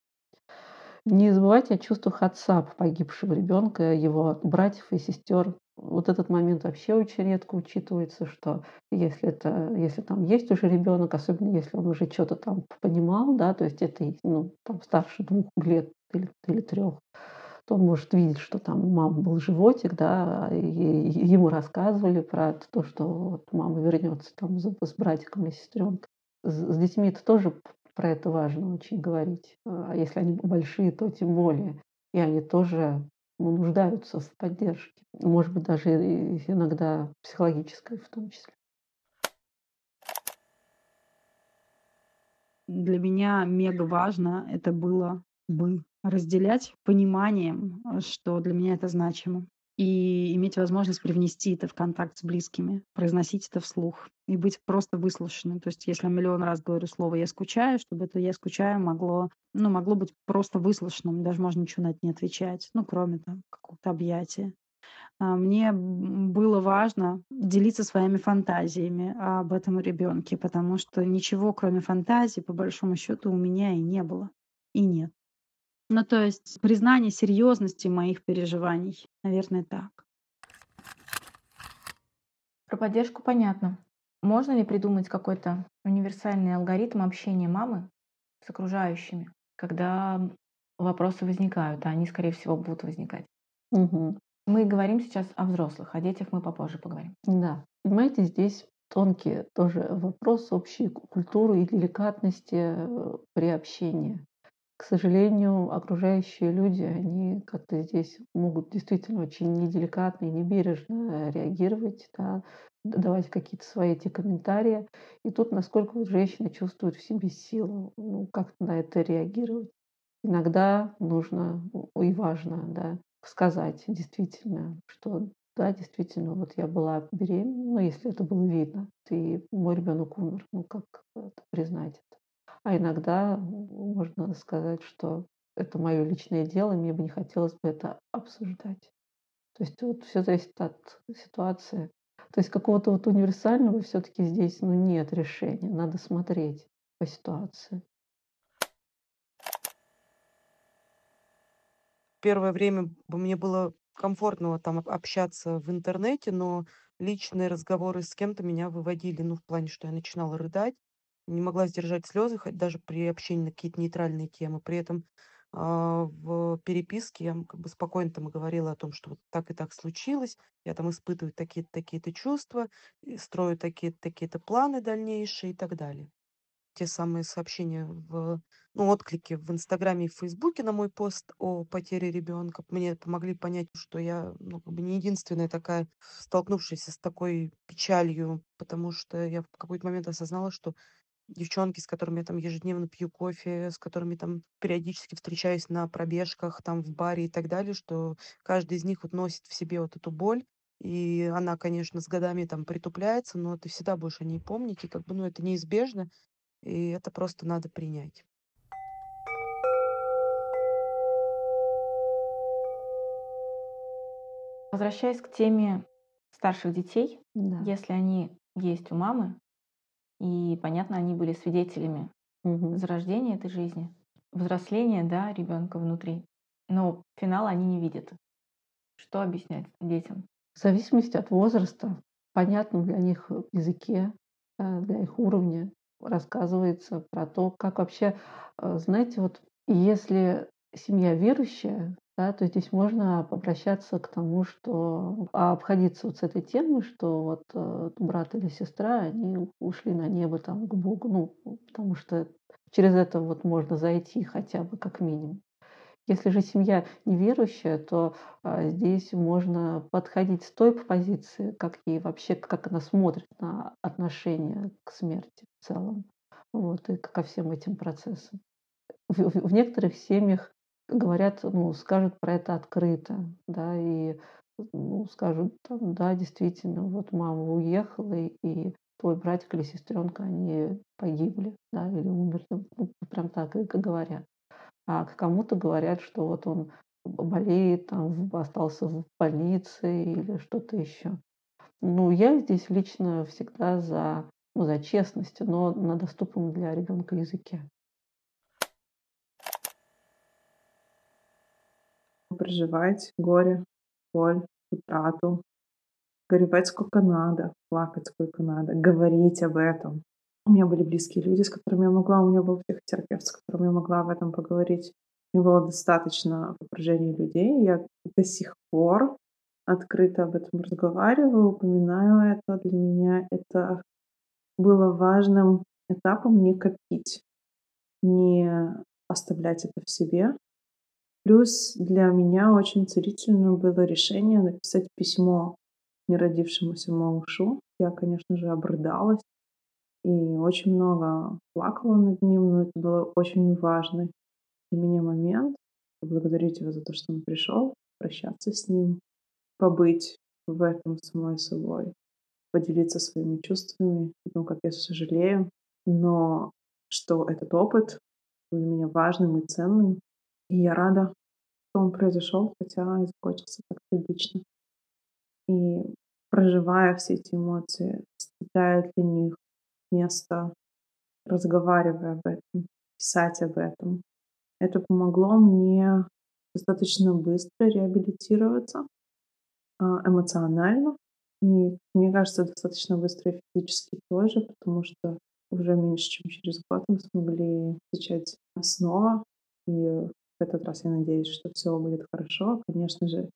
Не забывайте о чувствах отца погибшего ребенка, его братьев и сестер. Вот этот момент вообще очень редко учитывается, что если, это, если там есть уже ребенок, особенно если он уже что-то там понимал, да, то есть это ну, там старше двух лет или, или трех, то он может видеть, что там у мамы был животик, да, и ему рассказывали про то, что вот мама вернется там с, братиком или сестренкой. С детьми это тоже про это важно очень говорить. А если они большие, то тем более. И они тоже ну, нуждаются в поддержке. Может быть, даже иногда психологической в том числе. Для меня мега важно это было бы разделять пониманием, что для меня это значимо и иметь возможность привнести это в контакт с близкими, произносить это вслух и быть просто выслушанным. То есть если я миллион раз говорю слово «я скучаю», чтобы это «я скучаю» могло, ну, могло быть просто выслушанным, даже можно ничего на это не отвечать, ну, кроме там какого-то объятия. А, мне было важно делиться своими фантазиями об этом ребенке, потому что ничего, кроме фантазий, по большому счету, у меня и не было, и нет. Ну, то есть признание серьезности моих переживаний, наверное, так. Про поддержку понятно. Можно ли придумать какой-то универсальный алгоритм общения мамы с окружающими, когда вопросы возникают, а они, скорее всего, будут возникать? Угу. Мы говорим сейчас о взрослых, о детях мы попозже поговорим. Да. Понимаете, здесь тонкий тоже вопрос общей культуры и деликатности э, при общении. К сожалению, окружающие люди, они как-то здесь могут действительно очень неделикатно и небережно реагировать, да, давать какие-то свои эти комментарии. И тут насколько вот женщина чувствует в себе силу, ну, как на это реагировать. Иногда нужно и важно да, сказать действительно, что да, действительно, вот я была беременна, ну, если это было видно, и мой ребенок умер, ну, как это признать это? А иногда можно сказать, что это мое личное дело, мне бы не хотелось бы это обсуждать. То есть вот все зависит от ситуации. То есть какого-то вот универсального все-таки здесь ну, нет решения. Надо смотреть по ситуации. Первое время мне было комфортно там общаться в интернете, но личные разговоры с кем-то меня выводили, ну, в плане, что я начинала рыдать, не могла сдержать слезы, хоть даже при общении на какие-то нейтральные темы. При этом а, в переписке я как бы спокойно там говорила о том, что вот так и так случилось, я там испытываю такие-то, такие-то чувства, строю такие-то, такие-то планы дальнейшие и так далее те самые сообщения в ну, отклики в "Инстаграме" и в "Фейсбуке" на мой пост о потере ребенка мне помогли понять, что я, ну, как бы не единственная такая, столкнувшаяся с такой печалью, потому что я в какой-то момент осознала, что девчонки, с которыми я там ежедневно пью кофе, с которыми там периодически встречаюсь на пробежках, там в баре и так далее, что каждый из них вот носит в себе вот эту боль. И она, конечно, с годами там притупляется, но ты всегда будешь о ней помнить, и как бы, ну, это неизбежно. И это просто надо принять. Возвращаясь к теме старших детей, Да. если они есть у мамы, и, понятно, они были свидетелями Мгм. зарождения этой жизни, взросления, да, ребенка внутри, но финала они не видят. Что объяснять детям? В зависимости от возраста, понятном для них языке, э, для их уровня, рассказывается про то, как вообще, э, знаете, вот если семья верующая, да, то здесь можно обращаться к тому, что а, обходиться вот с этой темой, что вот э, брат или сестра, они ушли на небо там к Богу, ну, потому что через это вот можно зайти хотя бы как минимум. Если же семья неверующая, то а, здесь можно подходить с той позиции, как ей вообще, как она смотрит на отношения к смерти в целом, вот, и ко всем этим процессам. В, в- в некоторых семьях говорят, ну, скажут про это открыто, да, и ну, скажут, там, да, действительно, вот мама уехала, и, твой братик или сестренка, они погибли, да, или умерли, ну, прям так и говорят а кому-то говорят, что вот он болеет, там, остался в больнице или что-то еще. Ну, я здесь лично всегда за, ну, за честность, но на доступном для ребенка языке. Проживать горе, боль, утрату, горевать сколько надо, плакать сколько надо, говорить об этом. У меня были близкие люди, с которыми я могла, у меня был психотерапевт, с которым я могла об этом поговорить. Мне было достаточно в окружении людей. Я до сих пор открыто об этом разговариваю, упоминаю это. Для меня это было важным этапом не копить, не оставлять это в себе. Плюс для меня очень целительно было решение написать письмо неродившемуся малышу. Я, конечно же, обрыдалась и очень много плакала над ним, но это было очень важный для меня момент. Поблагодарить его за то, что он пришел, прощаться с ним, побыть в этом самой собой, поделиться своими чувствами, ну, как я сожалею, но что этот опыт был для меня важным и ценным, и я рада, что он произошел, хотя и закончился так трагично. И проживая все эти эмоции, оставляя для них место, разговаривая об этом, писать об этом. Это помогло мне достаточно быстро реабилитироваться а, эмоционально. И мне кажется, достаточно быстро и физически тоже, потому что уже меньше, чем через год мы смогли начать снова. И этот раз я надеюсь, что все будет хорошо. Конечно же,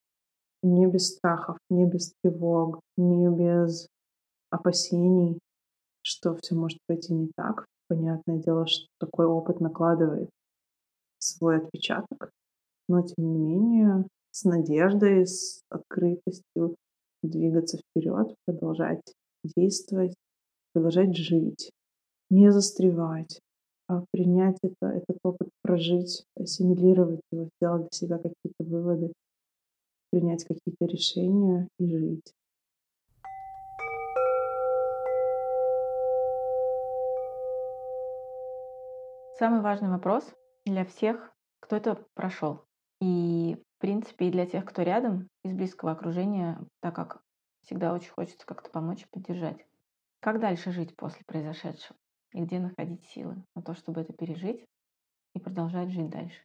не без страхов, не без тревог, не без опасений, что все может пойти не так. Понятное дело, что такой опыт накладывает свой отпечаток, но тем не менее с надеждой, с открытостью двигаться вперед, продолжать действовать, продолжать жить, не застревать, принять это, этот опыт, прожить, ассимилировать его, сделать для себя какие-то выводы принять какие-то решения и жить. Самый важный вопрос для всех, кто это прошел. И, в принципе, и для тех, кто рядом из близкого окружения, так как всегда очень хочется как-то помочь и поддержать. Как дальше жить после произошедшего? И где находить силы на то, чтобы это пережить и продолжать жить дальше?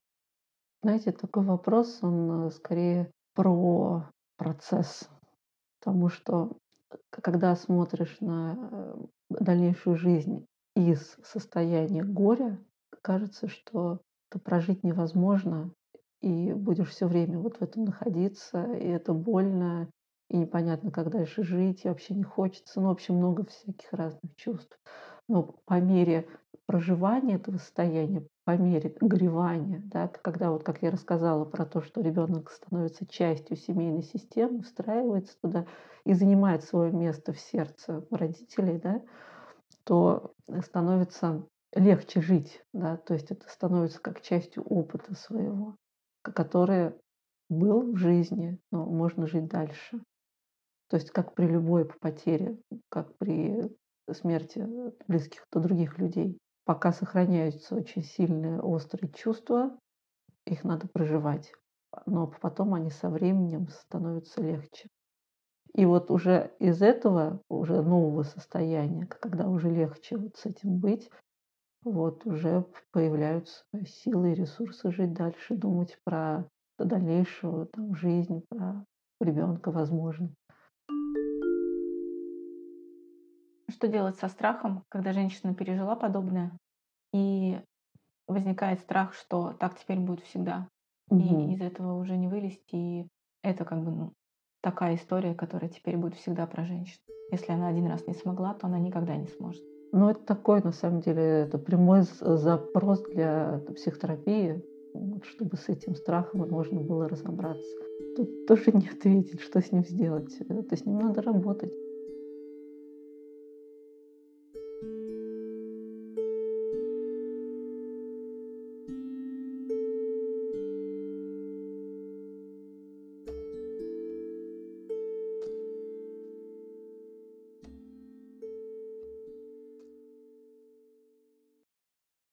Знаете, такой вопрос, он э, скорее про процесс. Потому что когда смотришь на э, дальнейшую жизнь из состояния горя, кажется, что это прожить невозможно, и будешь все время вот в этом находиться, и это больно, и непонятно, как дальше жить, и вообще не хочется. Ну, в общем, много всяких разных чувств. Но по мере проживания этого состояния, по мере горевания, да, когда вот, как я рассказала про то, что ребенок становится частью семейной системы, встраивается туда и занимает свое место в сердце родителей, да, то становится легче жить, да, то есть это становится как частью опыта своего, который был в жизни, но можно жить дальше. То есть как при любой потере, как при смерти близких то других людей. Пока сохраняются очень сильные острые чувства, их надо проживать. Но потом они со временем становятся легче. И вот уже из этого, уже нового состояния, когда уже легче вот с этим быть, вот уже появляются силы и ресурсы жить дальше, думать про дальнейшую там, жизнь, про ребенка, возможно. Что делать со страхом, когда женщина пережила подобное, и возникает страх, что так теперь будет всегда, угу. и из этого уже не вылезти, и это как бы ну, такая история, которая теперь будет всегда про женщин. Если она один раз не смогла, то она никогда не сможет. Ну, это такой, на самом деле, это прямой запрос для психотерапии, чтобы с этим страхом можно было разобраться. Тут тоже не ответить, что с ним сделать. Это с ним надо работать.